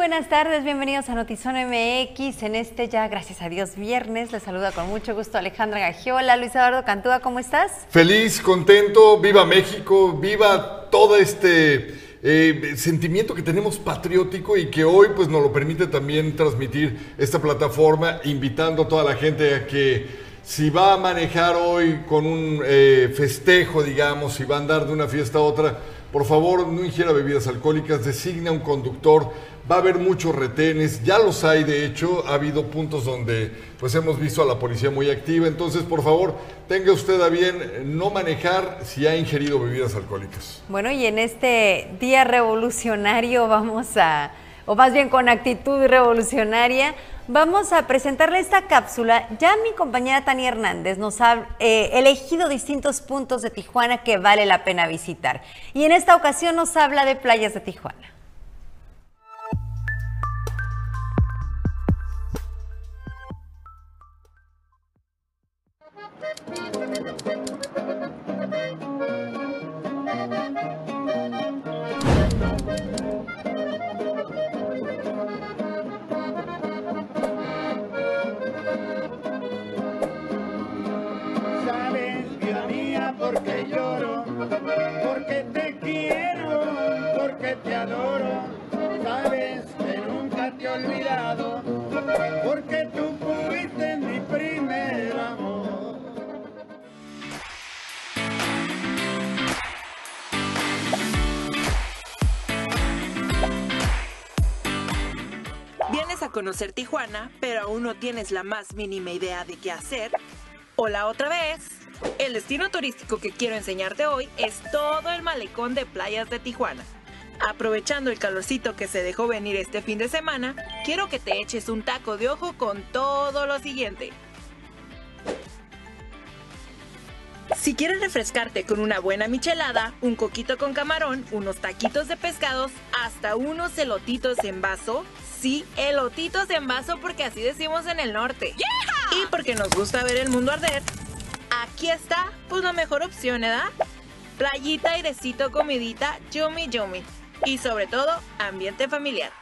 buenas tardes, bienvenidos a Notizón MX. En este ya, gracias a Dios, viernes. Les saluda con mucho gusto Alejandra Gagiola. Luis Eduardo Cantúa, ¿cómo estás? Feliz, contento, viva México, viva todo este eh, sentimiento que tenemos patriótico y que hoy pues nos lo permite también transmitir esta plataforma, invitando a toda la gente a que si va a manejar hoy con un eh, festejo, digamos, si va a andar de una fiesta a otra, por favor no ingiera bebidas alcohólicas, designa un conductor va a haber muchos retenes, ya los hay de hecho, ha habido puntos donde pues hemos visto a la policía muy activa, entonces por favor tenga usted a bien no manejar si ha ingerido bebidas alcohólicas. Bueno, y en este día revolucionario vamos a, o más bien con actitud revolucionaria, vamos a presentarle esta cápsula. Ya mi compañera Tania Hernández nos ha eh, elegido distintos puntos de Tijuana que vale la pena visitar. Y en esta ocasión nos habla de playas de Tijuana. Conocer Tijuana, pero aún no tienes la más mínima idea de qué hacer. Hola otra vez. El destino turístico que quiero enseñarte hoy es todo el malecón de playas de Tijuana. Aprovechando el calorcito que se dejó venir este fin de semana, quiero que te eches un taco de ojo con todo lo siguiente. Si quieres refrescarte con una buena michelada, un coquito con camarón, unos taquitos de pescados, hasta unos elotitos en vaso, sí, elotitos en vaso porque así decimos en el norte. Y porque nos gusta ver el mundo arder, aquí está, pues la mejor opción, ¿verdad? Playita, airecito, comidita, yummy yummy. Y sobre todo, ambiente familiar.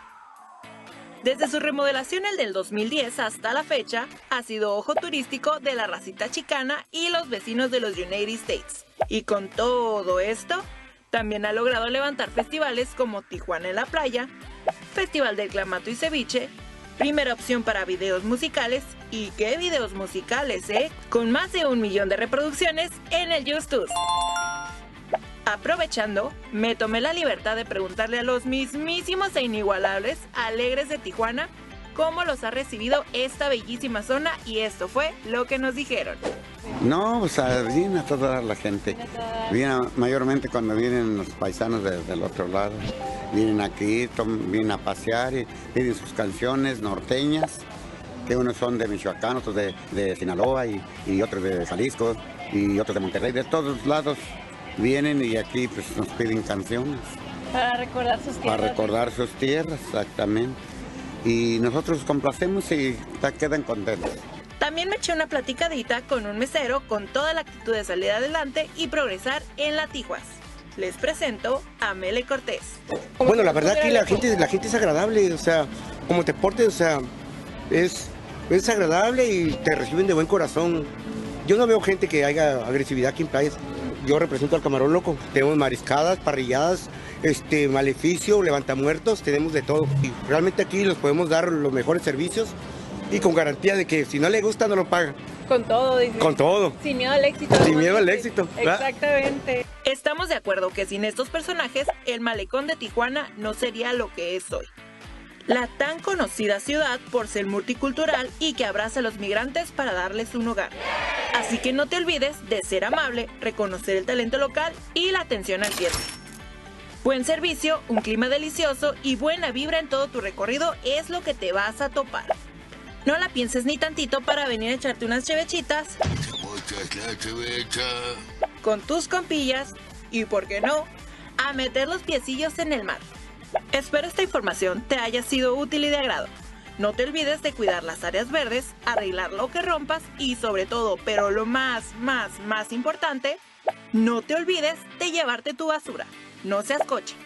Desde su remodelación el del 2010 hasta la fecha, ha sido ojo turístico de la racita chicana y los vecinos de los United States. Y con todo esto, también ha logrado levantar festivales como Tijuana en la Playa, Festival del Clamato y Ceviche, primera opción para videos musicales, y qué videos musicales, ¿eh? Con más de un millón de reproducciones en el YouTube. Aprovechando, me tomé la libertad de preguntarle a los mismísimos e inigualables Alegres de Tijuana cómo los ha recibido esta bellísima zona y esto fue lo que nos dijeron. No, pues viene a toda la gente. Viene mayormente cuando vienen los paisanos del otro lado. Vienen aquí, vienen a pasear y piden sus canciones norteñas, que unos son de Michoacán, otros de, Sinaloa y, y, otros de Jalisco y otros de Monterrey. De todos lados vienen y aquí pues, nos piden canciones. Para recordar sus tierras. Para recordar sus tierras, exactamente y nosotros complacemos y quedan contentos. También me eché una platicadita con un mesero con toda la actitud de salir adelante y progresar en la Tijuas. Les presento a Mele Cortés. Bueno, la verdad que la gente, la gente es agradable, o sea, como te portes, o sea, es, es agradable y te reciben de buen corazón. Yo no veo gente que haya agresividad aquí en playas. Yo represento al Camarón Loco. Tenemos mariscadas, parrilladas, este, maleficio, levantamuertos, tenemos de todo. Y realmente aquí les podemos dar los mejores servicios y con garantía de que si no le gusta no lo paga. Con todo, dice. Con todo. Sin miedo al éxito. Sin miedo al éxito. Exactamente. Estamos de acuerdo que sin estos personajes, el malecón de Tijuana no sería lo que es hoy. La tan conocida ciudad por ser multicultural y que abraza a los migrantes para darles un hogar. Así que no te olvides de ser amable, reconocer el talento local y la atención al cliente. Buen servicio, un clima delicioso y buena vibra en todo tu recorrido es lo que te vas a topar. No la pienses ni tantito para venir a echarte unas chevechitas con tus compillas y, por qué no, a meter los piecillos en el mar. Espero esta información te haya sido útil y de agrado. No te olvides de cuidar las áreas verdes, arreglar lo que rompas y sobre todo, pero lo más, más, más importante, no te olvides de llevarte tu basura. No seas coche.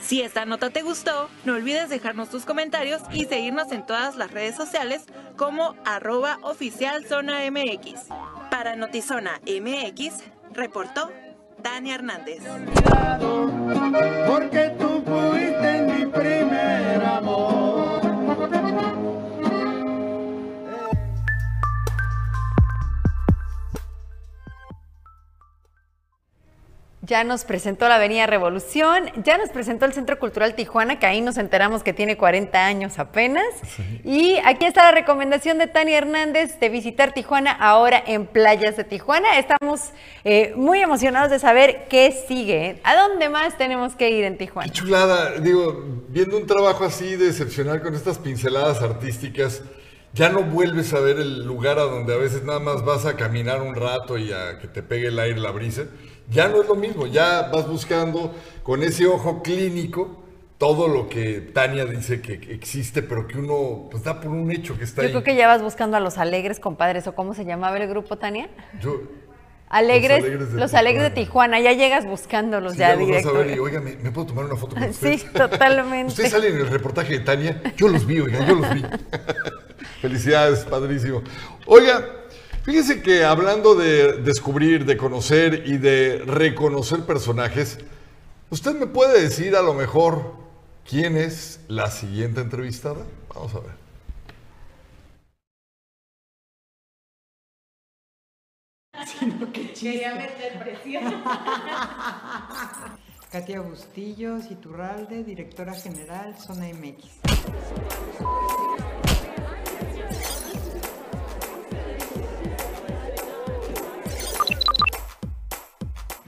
Si esta nota te gustó, no olvides dejarnos tus comentarios y seguirnos en todas las redes sociales como arroba oficial zona MX. Para Notizona MX, reportó Tania Hernández. Porque tú fuiste mi primer amor. Ya nos presentó la Avenida Revolución, ya nos presentó el Centro Cultural Tijuana, que ahí nos enteramos que tiene 40 años apenas. Y aquí está la recomendación de Tania Hernández de visitar Tijuana ahora en Playas de Tijuana. Estamos eh, muy emocionados de saber qué sigue. ¿A dónde más tenemos que ir en Tijuana? Qué chulada, digo, viendo un trabajo así de excepcional con estas pinceladas artísticas, ya no vuelves a ver el lugar a donde a veces nada más vas a caminar un rato y a que te pegue el aire, la brisa. Ya no es lo mismo, ya vas buscando con ese ojo clínico todo lo que Tania dice que existe, pero que uno pues da por un hecho que está Yo ahí. creo que ya vas buscando a los alegres compadres, ¿o cómo se llamaba el grupo, Tania? Yo- Alegres, Los Alegres de los alegres de Tijuana, ya llegas buscándolos Sí, ya, ya los vas a ver y, oiga, ¿me, me puedo tomar una foto con ustedes? Sí, totalmente. Ustedes salen en el reportaje de Tania. Yo los vi, oiga, yo los vi. Felicidades, padrísimo. Oiga, fíjese que hablando de descubrir, de conocer y de reconocer personajes, ¿usted me puede decir a lo mejor quién es la siguiente entrevistada? Vamos a ver. Katia Bustillos, Iturralde, directora general, Zona MX.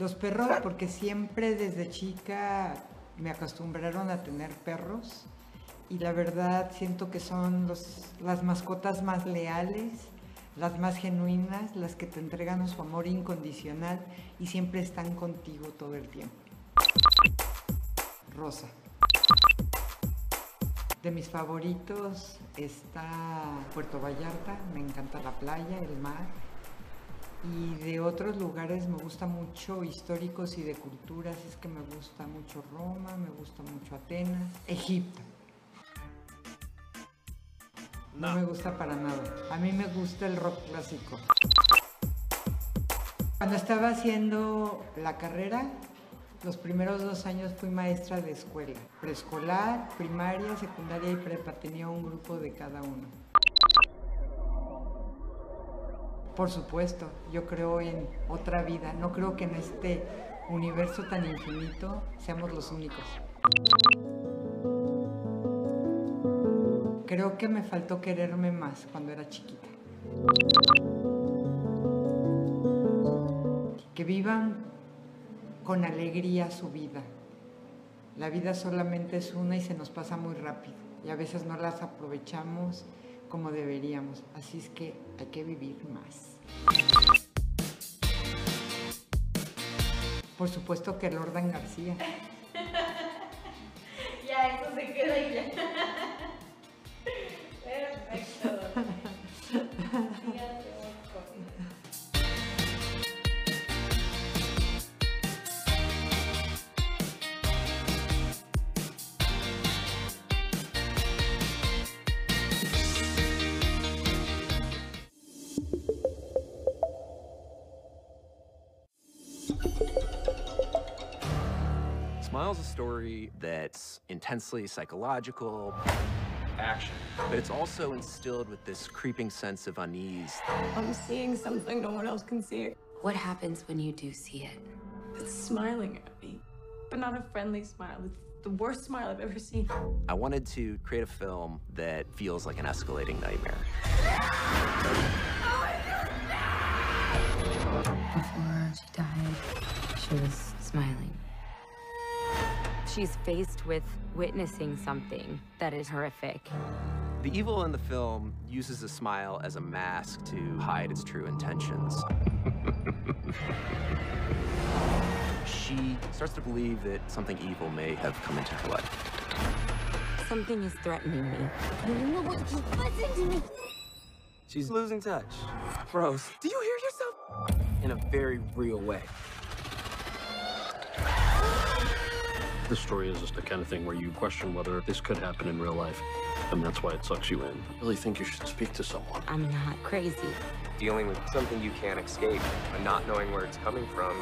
Los perros, porque siempre desde chica me acostumbraron a tener perros y la verdad siento que son los- las mascotas más leales, las más genuinas, las que te entregan su amor incondicional y siempre están contigo todo el tiempo. Rosa. De mis favoritos está Puerto Vallarta, me encanta la playa, el mar. Y de otros lugares me gusta mucho históricos y de culturas, es que me gusta mucho Roma, me gusta mucho Atenas, Egipto. No me gusta para nada. A mí me gusta el rock clásico. Cuando estaba haciendo la carrera, los primeros dos años fui maestra de escuela. Preescolar, primaria, secundaria y prepa. Tenía un grupo de cada uno. Por supuesto, yo creo en otra vida. No creo que en este universo tan infinito seamos los únicos. Creo que me faltó quererme más cuando era chiquita. Que vivan con alegría su vida. La vida solamente es una y se nos pasa muy rápido y a veces no las aprovechamos como deberíamos. Así es que hay que vivir más. Por supuesto que Lordan García. Ya, eso se queda ya. Smile's a story that's intensely psychological, action, but it's also instilled with this creeping sense of unease. I'm seeing something no one else can see. What happens when you do see it? It's smiling at me, but not a friendly smile. It's the worst smile I've ever seen. I wanted to create a film that feels like an escalating nightmare. Before she died, she was smiling. She's faced with witnessing something that is horrific. The evil in the film uses a smile as a mask to hide its true intentions. she starts to believe that something evil may have come into her life. Something is threatening me. You know what? Just listen to me. She's losing touch. Rose, do you hear yourself? In a very real way. This story is just the kind of thing where you question whether this could happen in real life, and that's why it sucks you in. I really think you should speak to someone. I'm not crazy. Dealing with something you can't escape and not knowing where it's coming from,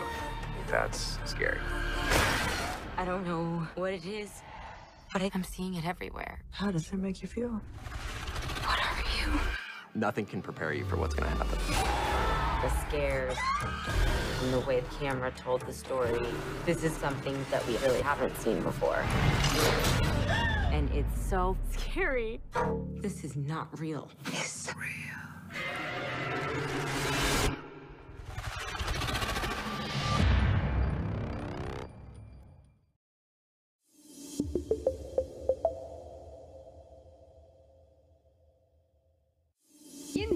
that's scary. I don't know what it is, but I- I'm seeing it everywhere. How does it make you feel? What are you? Nothing can prepare you for what's gonna happen. The scares and the way the camera told the story. This is something that we really haven't seen before. And it's so scary. This is not real. It's real.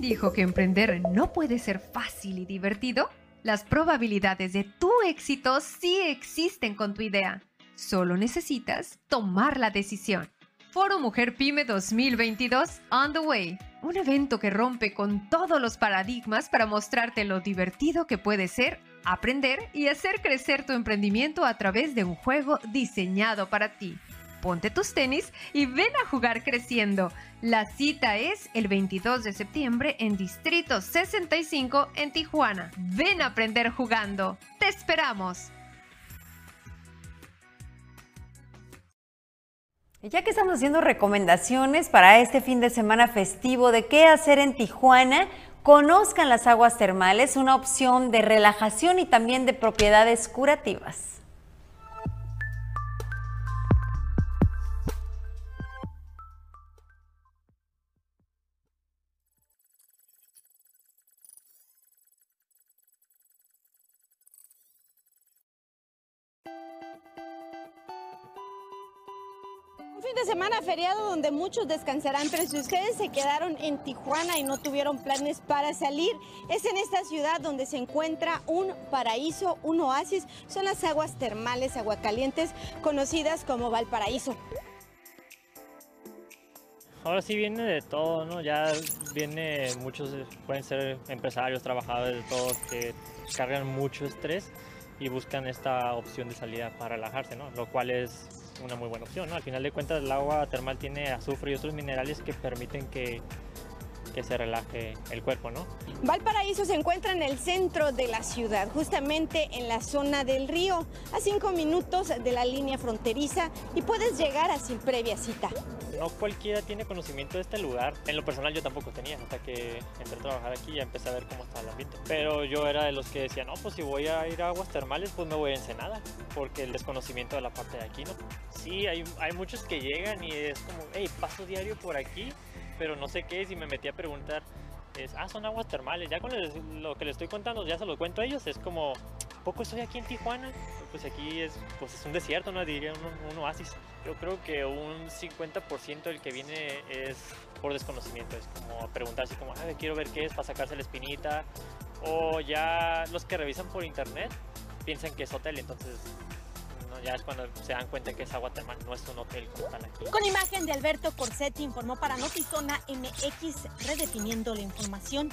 Dijo que emprender no puede ser fácil y divertido? Las probabilidades de tu éxito sí existen con tu idea. Solo necesitas tomar la decisión. Foro Mujer Pyme 2022 On the Way. Un evento que rompe con todos los paradigmas para mostrarte lo divertido que puede ser aprender y hacer crecer tu emprendimiento a través de un juego diseñado para ti. Ponte tus tenis y ven a jugar creciendo. La cita es el 22 de septiembre en Distrito 65 en Tijuana. Ven a aprender jugando. ¡Te esperamos! Ya que estamos haciendo recomendaciones para este fin de semana festivo de qué hacer en Tijuana, conozcan las aguas termales, una opción de relajación y también de propiedades curativas. De semana feriado donde muchos descansarán, pero si ustedes se quedaron en Tijuana y no tuvieron planes para salir, es en esta ciudad donde se encuentra un paraíso, un oasis, son las aguas termales aguacalientes conocidas como Valparaíso. Ahora sí viene de todo, ¿no? Ya viene, muchos pueden ser empresarios, trabajadores, de todos que cargan mucho estrés y buscan esta opción de salida para relajarse, ¿no? Lo cual es una muy buena opción, ¿no? Al final de cuentas el agua termal tiene azufre y otros minerales que permiten que, que se relaje el cuerpo, ¿no? Valparaíso se encuentra en el centro de la ciudad, justamente en la zona del río, a cinco minutos de la línea fronteriza y puedes llegar a sin previa cita. No cualquiera tiene conocimiento de este lugar. En lo personal yo tampoco tenía, hasta que entré a trabajar aquí y ya empecé a ver cómo estaba el ambiente. Pero yo era de los que decía, no, pues si voy a ir a aguas termales, pues me voy a Ensenada, porque el desconocimiento de la parte de aquí, ¿no? Sí, hay, hay muchos que llegan y es como, hey, paso diario por aquí, pero no sé qué es y me metí a preguntar. Es, ah, son aguas termales. Ya con lo que les estoy contando, ya se lo cuento a ellos. Es como, poco estoy aquí en Tijuana. Pues aquí es, pues es un desierto, ¿no? Diría un, un oasis. Yo creo que un 50% del que viene es por desconocimiento. Es como preguntar así como, "Ay, quiero ver qué es para sacarse la espinita. O ya los que revisan por internet piensan que es hotel. Entonces, no, ya es cuando se dan cuenta que es agua termal, no es un hotel como tal aquí. Con imagen de Alberto Corsetti informó para Notizona MX, redefiniendo la información.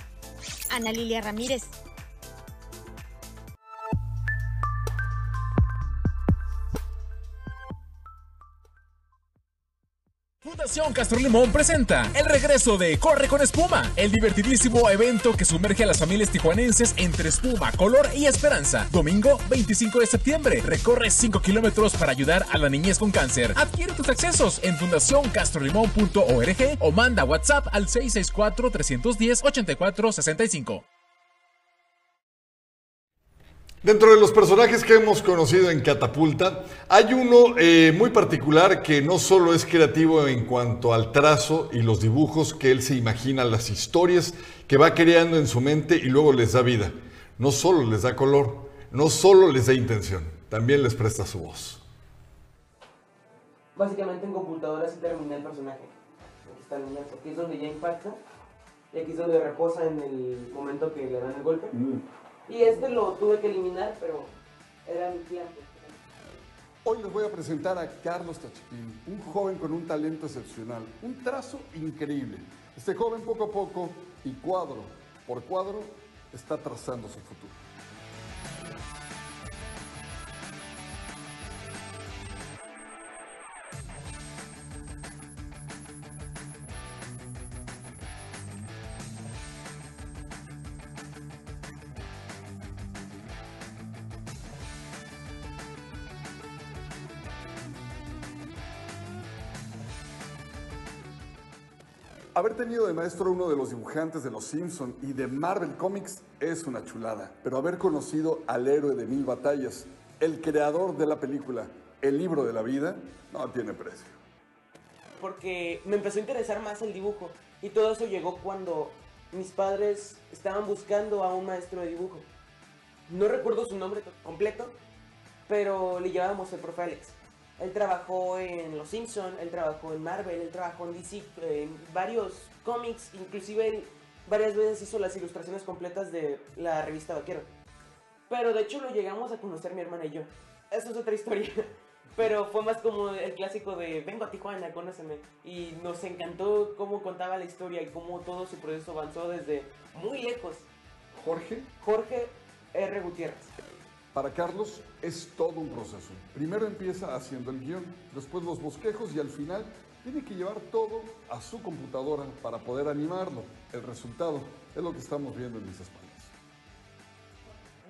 Ana Lilia Ramírez. Fundación Castro Limón presenta el regreso de Corre con Espuma, el divertidísimo evento que sumerge a las familias tijuanenses entre espuma, color y esperanza. Domingo 25 de septiembre, recorre 5 kilómetros para ayudar a la niñez con cáncer. Adquiere tus accesos en fundacioncastrolimón.org o manda WhatsApp al 664-310-8465. Dentro de los personajes que hemos conocido en Catapulta, hay uno eh, muy particular que no solo es creativo en cuanto al trazo y los dibujos que él se imagina, las historias que va creando en su mente y luego les da vida. No solo les da color, no solo les da intención, también les presta su voz. Básicamente en computadora sí terminé el personaje. Aquí está el lienzo. Aquí es donde ya impacta. Y aquí es donde reposa en el momento que le dan el golpe. Y este lo tuve que eliminar, pero era mi plan. Hoy les voy a presentar a Carlos Tachipín, un joven con un talento excepcional, un trazo increíble. Este joven poco a poco y cuadro por cuadro está trazando su futuro. Haber tenido de maestro uno de los dibujantes de Los Simpson y de Marvel Comics es una chulada, pero haber conocido al héroe de mil batallas, el creador de la película, el libro de la vida, no tiene precio. porque me empezó a interesar más el dibujo. Y todo eso llegó cuando mis padres estaban buscando a un maestro de dibujo. No recuerdo su nombre to- completo, pero le llamábamos el profe Alex. Él trabajó en Los Simpson, él trabajó en Marvel, él trabajó en DC, en varios cómics, inclusive él varias veces hizo las ilustraciones completas de la revista Vaquero. Pero de hecho lo llegamos a conocer mi hermana y yo. Eso es otra historia. Pero fue más como el clásico de vengo a Tijuana, conóceme. Y nos encantó cómo contaba la historia y cómo todo su proceso avanzó desde muy lejos. Jorge, Jorge R. Gutiérrez. Para Carlos es todo un proceso. Primero empieza haciendo el guion, después los bosquejos y al final tiene que llevar todo a su computadora para poder animarlo. El resultado es lo que estamos viendo en mis espaldas.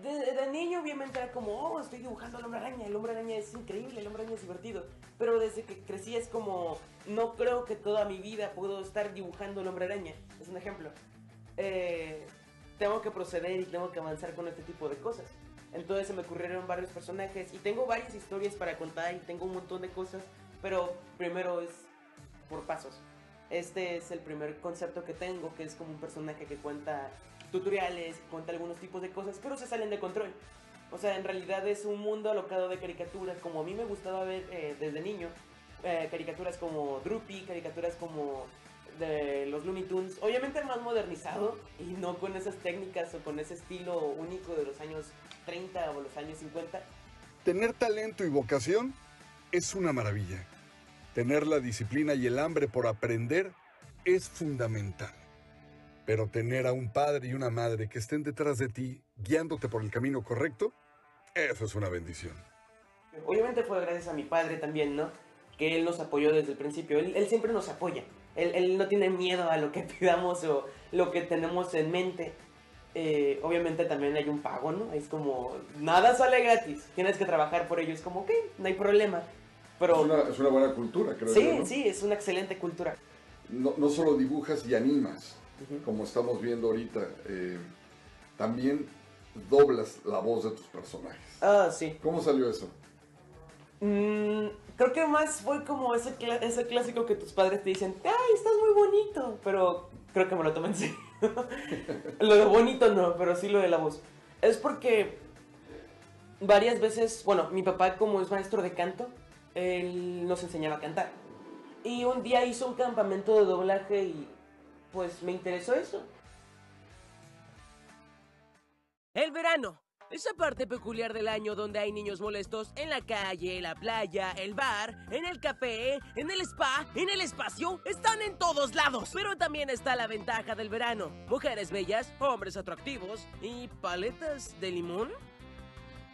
De, de niño obviamente era como, oh, estoy dibujando al hombre araña, el hombre araña es increíble, el hombre araña es divertido. Pero desde que crecí es como, no creo que toda mi vida puedo estar dibujando el hombre araña. Es un ejemplo. Eh, tengo que proceder y tengo que avanzar con este tipo de cosas. Entonces se me ocurrieron varios personajes y tengo varias historias para contar y tengo un montón de cosas, pero primero es por pasos. Este es el primer concepto que tengo, que es como un personaje que cuenta tutoriales, cuenta algunos tipos de cosas, pero se salen de control. O sea, en realidad es un mundo alocado de caricaturas, como a mí me gustaba ver eh, desde niño. eh, caricaturas como Droopy, caricaturas como de los Looney Tunes, obviamente más modernizado y no con esas técnicas o con ese estilo único de los años 30 o los años 50. Tener talento y vocación es una maravilla. Tener la disciplina y el hambre por aprender es fundamental. Pero tener a un padre y una madre que estén detrás de ti, guiándote por el camino correcto, eso es una bendición. Obviamente fue gracias a mi padre también, ¿no? Que él nos apoyó desde el principio. Él, él siempre nos apoya. Él, él no tiene miedo a lo que pidamos o lo que tenemos en mente. Eh, obviamente también hay un pago, ¿no? Es como, nada sale gratis. Tienes que trabajar por ello. Es como, ok, no hay problema. Pero es, una, es una buena cultura, creo sí, yo, ¿no? sí, es una excelente cultura. No, no solo dibujas y animas, como estamos viendo ahorita, eh, también doblas la voz de tus personajes. Ah, sí. ¿Cómo salió eso? Mm, creo que más fue como ese, ese clásico que tus padres te dicen, ¡ay, estás muy bonito! Pero creo que me lo tomé en serio. lo de bonito no, pero sí lo de la voz. Es porque varias veces, bueno, mi papá como es maestro de canto, él nos enseñaba a cantar. Y un día hizo un campamento de doblaje y pues me interesó eso. El verano. Esa parte peculiar del año donde hay niños molestos en la calle, la playa, el bar, en el café, en el spa, en el espacio, están en todos lados. Pero también está la ventaja del verano. Mujeres bellas, hombres atractivos y paletas de limón.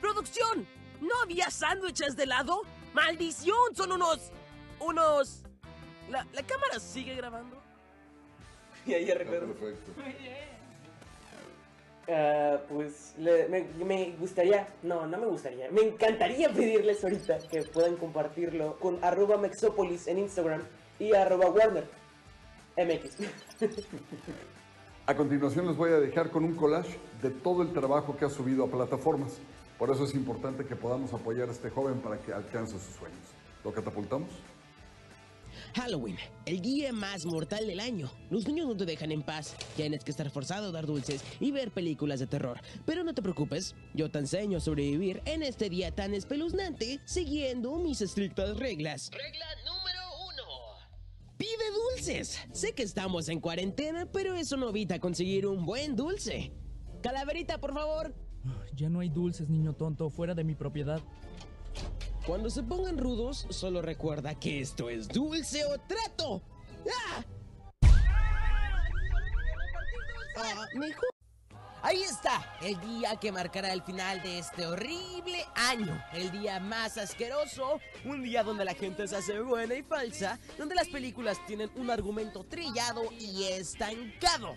¡Producción! ¿No había sándwiches de helado? ¡Maldición! Son unos... unos... ¿La, la cámara sigue grabando? Y ahí recuerdo. Perfecto. Ah, pues me, me gustaría, no, no me gustaría, me encantaría pedirles ahorita que puedan compartirlo con arroba Mexopolis en Instagram y arroba Warner MX. A continuación les voy a dejar con un collage de todo el trabajo que ha subido a plataformas. Por eso es importante que podamos apoyar a este joven para que alcance sus sueños. ¿Lo catapultamos? Halloween, el día más mortal del año. Los niños no te dejan en paz. Tienes que estar forzado a dar dulces y ver películas de terror. Pero no te preocupes, yo te enseño a sobrevivir en este día tan espeluznante siguiendo mis estrictas reglas. Regla número uno. Pide dulces. Sé que estamos en cuarentena, pero eso no evita conseguir un buen dulce. Calaverita, por favor. Ya no hay dulces, niño tonto, fuera de mi propiedad. Cuando se pongan rudos, solo recuerda que esto es dulce o trato. ¡Ah! Ah, mejor. Ahí está, el día que marcará el final de este horrible año. El día más asqueroso, un día donde la gente se hace buena y falsa, donde las películas tienen un argumento trillado y estancado.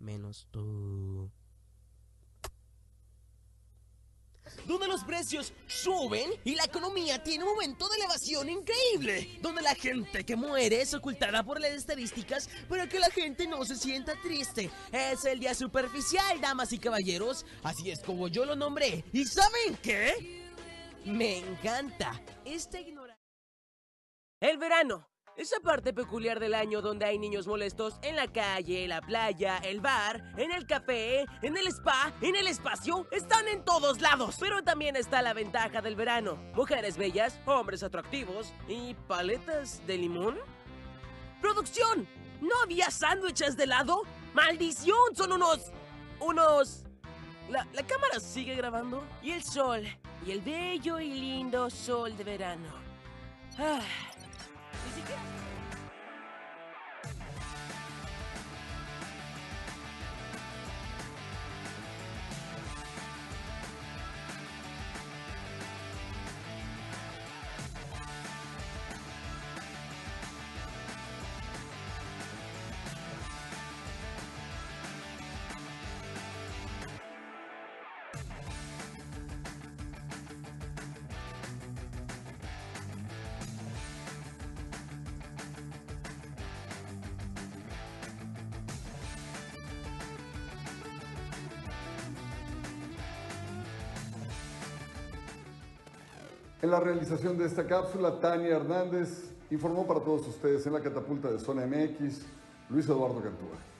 Menos tú. Donde los precios suben y la economía tiene un momento de elevación increíble, donde la gente que muere es ocultada por las estadísticas para que la gente no se sienta triste. Es el día superficial, damas y caballeros, así es como yo lo nombré. ¿Y saben qué? Me encanta esta ignorancia. El verano. Esa parte peculiar del año donde hay niños molestos en la calle, la playa, el bar, en el café, en el spa, en el espacio, están en todos lados. Pero también está la ventaja del verano. Mujeres bellas, hombres atractivos y paletas de limón. Producción, ¿no había sándwiches de helado? ¡Maldición! Son unos... unos... La, la cámara sigue grabando. Y el sol, y el bello y lindo sol de verano. Ah, ni siquiera... En la realización de esta cápsula, Tania Hernández informó para todos ustedes en la catapulta de Zona MX, Luis Eduardo Cantúa.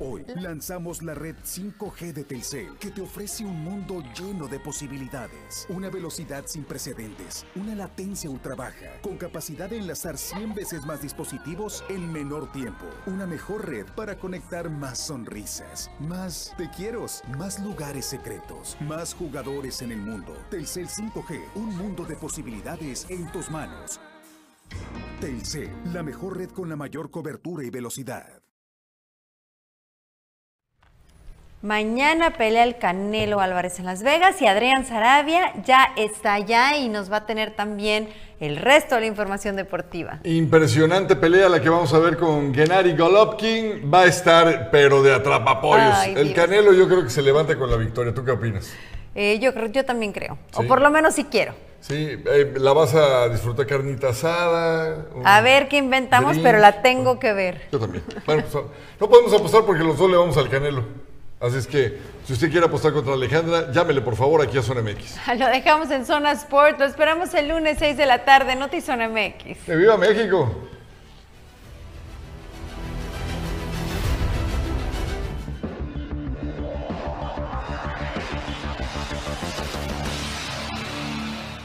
Hoy lanzamos la red 5G de Telcel, que te ofrece un mundo lleno de posibilidades. Una velocidad sin precedentes, una latencia ultra baja, con capacidad de enlazar 100 veces más dispositivos en menor tiempo. Una mejor red para conectar más sonrisas, más te quiero, más lugares secretos, más jugadores en el mundo. Telcel 5G, un mundo de posibilidades en tus manos. Telcel, la mejor red con la mayor cobertura y velocidad. Mañana pelea el Canelo Álvarez en Las Vegas y Adrián Sarabia ya está allá y nos va a tener también el resto de la información deportiva. Impresionante pelea la que vamos a ver con Gennady Golovkin. Va a estar, pero de atrapapollos. Ay, el Dios. Canelo yo creo que se levanta con la victoria. ¿Tú qué opinas? Eh, yo creo, yo también creo, o por lo menos sí quiero. Sí, eh, la vas a disfrutar carnita asada. A ver qué inventamos, drink. pero la tengo que ver. Yo también. Bueno, pues, no podemos apostar porque los dos le vamos al Canelo. Así es que, si usted quiere apostar contra Alejandra, llámele por favor aquí a Zona MX. Lo dejamos en Zona Sport, lo esperamos el lunes 6 de la tarde, Noti Zona MX. ¡Que viva México!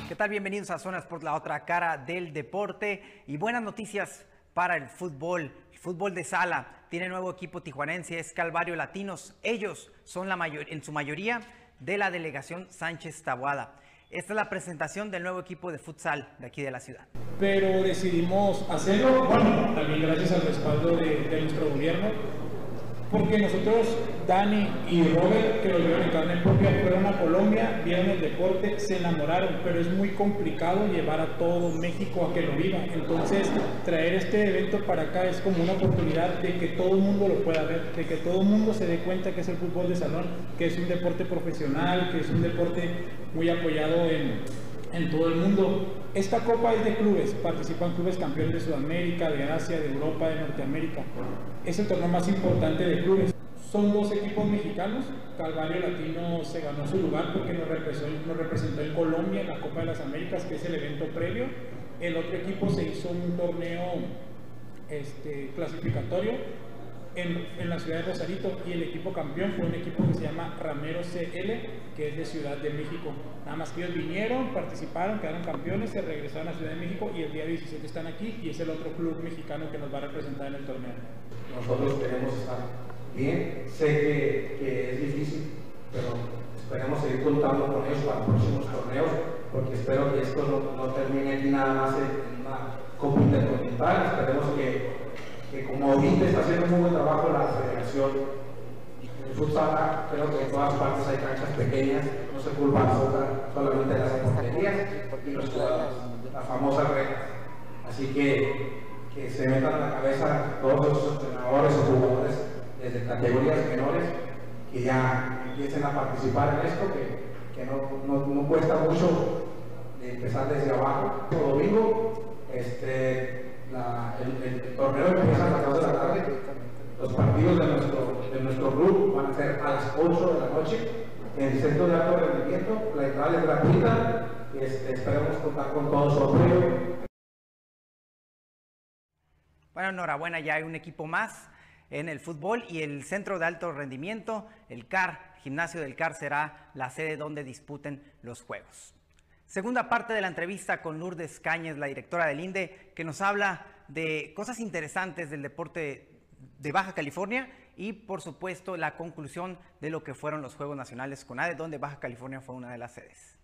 ¿Qué tal? Bienvenidos a Zonas por la otra cara del deporte y buenas noticias para el fútbol. Fútbol de sala tiene nuevo equipo tijuanense, es Calvario Latinos. Ellos son la mayor, en su mayoría de la delegación Sánchez Tabuada. Esta es la presentación del nuevo equipo de futsal de aquí de la ciudad. pero decidimos hacerlo, bueno, también gracias al respaldo de nuestro gobierno, porque nosotros, Dani y Robert, que lo vieron en carne propia, fueron a Colombia, vieron el deporte, se enamoraron, pero es muy complicado llevar a todo México a que lo viva. Entonces, traer este evento para acá es como una oportunidad de que todo el mundo lo pueda ver, de que todo el mundo se dé cuenta que es el fútbol de salón, que es un deporte profesional, que es un deporte muy apoyado en, en todo el mundo. Esta copa es de clubes, participan clubes campeones de Sudamérica, de Asia, de Europa, de Norteamérica. Es el torneo más importante de clubes. Son dos equipos mexicanos. Calvario Latino se ganó su lugar porque nos representó, en Colombia en la Copa de las Américas, que es el evento previo. El otro equipo se hizo un torneo este, clasificatorio en, la ciudad de Rosarito y el equipo campeón fue un equipo que se llama Ramero CL, que es de Ciudad de México. Nada más que ellos vinieron, participaron, quedaron campeones, se regresaron a Ciudad de México y el día 17 están aquí y es el otro club mexicano que nos va a representar en el torneo. Nosotros queremos estar bien, sé que, que es difícil, pero esperemos seguir contando con ellos para los próximos torneos, porque espero que esto no, no termine aquí nada más en una Copa Intercontinental, esperemos que que como ahorita está haciendo un buen trabajo la federación. En futsal creo que en todas partes hay canchas pequeñas, no se culpa a solamente las porterías y los jugadores, la famosa regla. Así que que se metan en la cabeza todos los entrenadores o jugadores desde categorías menores que ya empiecen a participar en esto, que, que no, no, no, cuesta mucho empezar desde abajo. Todo domingo, este, la, el, torneo empieza a las 2 de la tarde. Los partidos de nuestro, de nuestro club van a ser a las 8 de la noche en el centro de alto rendimiento. La entrada es gratuita. Este, esperemos contar con todo apoyo. Bueno, enhorabuena, ya hay un equipo más en el fútbol y el centro de alto rendimiento, el CAR, gimnasio del CAR, será la sede donde disputen los juegos. Segunda parte de la entrevista con Lourdes Cañes, la directora del INDE, que nos habla de cosas interesantes del deporte de Baja California y, por supuesto, la conclusión de lo que fueron los Juegos Nacionales con ADE, donde Baja California fue una de las sedes.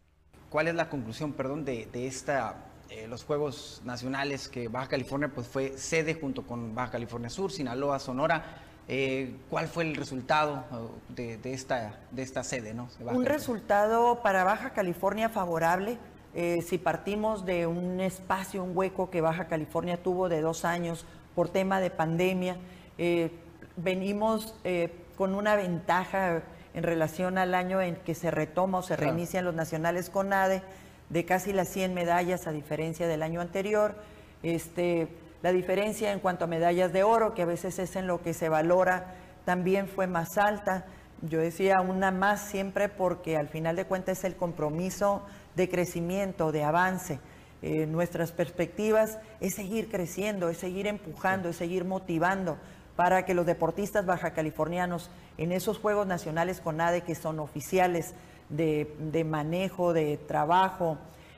¿Cuál es la conclusión, perdón, de, esta, eh, los Juegos Nacionales que Baja California pues, fue sede junto con Baja California Sur, Sinaloa, Sonora? Eh, ¿Cuál fue el resultado de, de, esta, de esta sede? ¿no? un resultado para Baja California favorable. Eh, si partimos de un espacio, un hueco que Baja California tuvo de dos años por tema de pandemia, eh, venimos eh, con una ventaja en relación al año en que se retoma o se claro. reinician los nacionales con ADE, de casi las 100 medallas a diferencia del año anterior. Este, la diferencia en cuanto a medallas de oro, que a veces es en lo que se valora, también fue más alta. Yo decía una más siempre porque al final de cuentas es el compromiso de crecimiento, de avance. Eh, nuestras perspectivas es seguir creciendo, es seguir empujando, es seguir motivando para que los deportistas baja californianos en esos Juegos Nacionales con ADE que son oficiales de manejo, de trabajo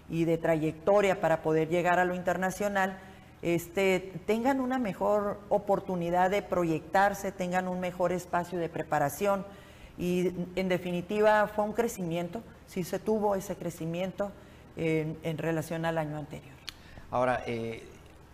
y de trayectoria para poder llegar a lo internacional, este, tengan una mejor oportunidad de proyectarse, tengan un mejor espacio de preparación y en definitiva fue un crecimiento, sí se tuvo ese crecimiento en, relación al año anterior. Ahora, eh,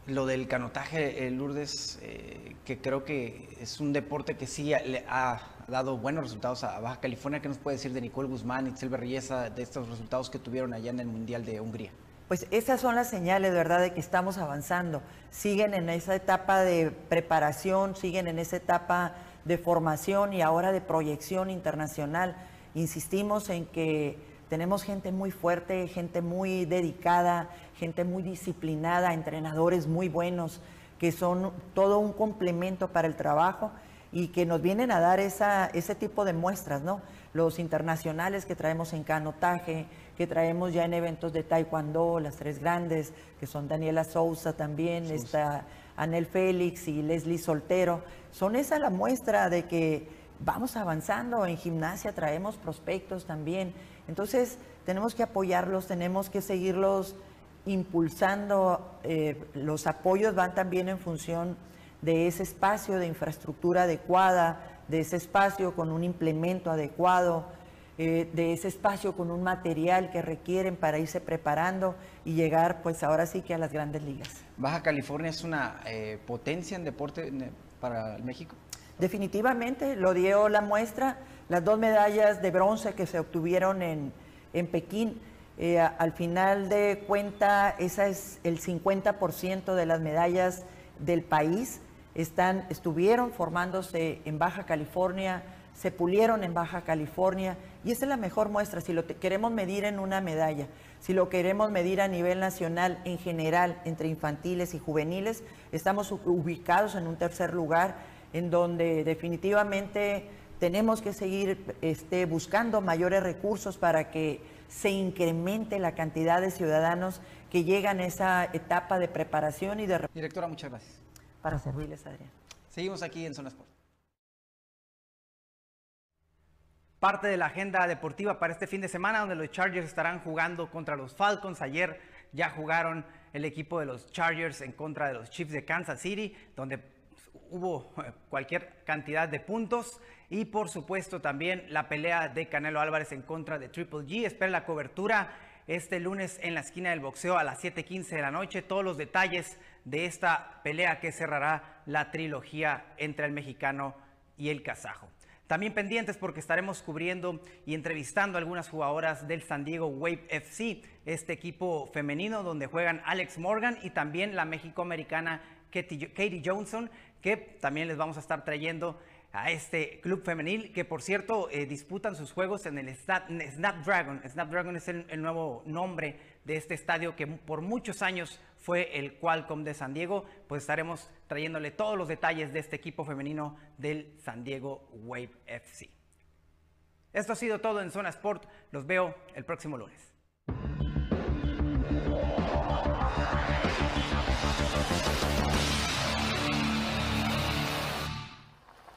lo del canotaje, eh, Lourdes, eh, que creo que es un deporte que sí le ha dado buenos resultados a Baja California. ¿Qué nos puede decir de Nicole Guzmán y Itzel Berriesa de estos resultados que tuvieron allá en el Mundial de Hungría? Pues esas son las señales, ¿verdad?, de que estamos avanzando. Siguen en esa etapa de preparación, siguen en esa etapa de formación y ahora de proyección internacional. Insistimos en que tenemos gente muy fuerte, gente muy dedicada, gente muy disciplinada, entrenadores muy buenos, que son todo un complemento para el trabajo y que nos vienen a dar ese tipo de muestras, ¿no? Los internacionales que traemos en canotaje, que traemos ya en eventos de taekwondo, las tres grandes, que son Daniela Sousa también, Sousa. está Anel Félix y Leslie Soltero, son esa la muestra de que vamos avanzando, en gimnasia traemos prospectos también, entonces tenemos que apoyarlos, tenemos que seguirlos impulsando, eh, los apoyos van también en función de ese espacio de infraestructura adecuada, de ese espacio con un implemento adecuado, eh, de ese espacio con un material que requieren para irse preparando y llegar pues ahora sí que a las grandes ligas. ¿Baja California es una eh, potencia en deporte para México? Definitivamente, lo dio la muestra, las dos medallas de bronce que se obtuvieron en, en Pekín. Eh, al final de cuenta, esa es el 50% de las medallas del país están, estuvieron formándose en Baja California, se pulieron en Baja California y esa es la mejor muestra. Si lo queremos medir en una medalla, si lo queremos medir a nivel nacional en general entre infantiles y juveniles, estamos ubicados en un tercer lugar en donde definitivamente tenemos que seguir este, buscando mayores recursos para que se incremente la cantidad de ciudadanos que llegan a esa etapa de preparación y de... Directora, muchas gracias. Para servirles, Adrián. Seguimos aquí en Zona Sport. Parte de la agenda deportiva para este fin de semana, donde los Chargers estarán jugando contra los Falcons. Ayer ya jugaron el equipo de los Chargers en contra de los Chiefs de Kansas City, donde hubo eh, cualquier cantidad de puntos. Y por supuesto también la pelea de Canelo Álvarez en contra de Triple G. Espera la cobertura este lunes en la esquina del boxeo a las 7.15 de la noche. Todos los detalles de esta pelea que cerrará la trilogía entre el mexicano y el kazajo. También pendientes porque estaremos cubriendo y entrevistando a algunas jugadoras del San Diego Wave FC, este equipo femenino donde juegan Alex Morgan y también la mexicoamericana Katie Johnson, que también les vamos a estar trayendo a este club femenil que por cierto eh, disputan sus juegos en el Snapdragon. Snapdragon es el, nuevo nombre de este estadio que por muchos años fue el Qualcomm de San Diego. Pues estaremos trayéndole todos los detalles de este equipo femenino del San Diego Wave FC. Esto ha sido todo en Zona Sport. Los veo el próximo lunes.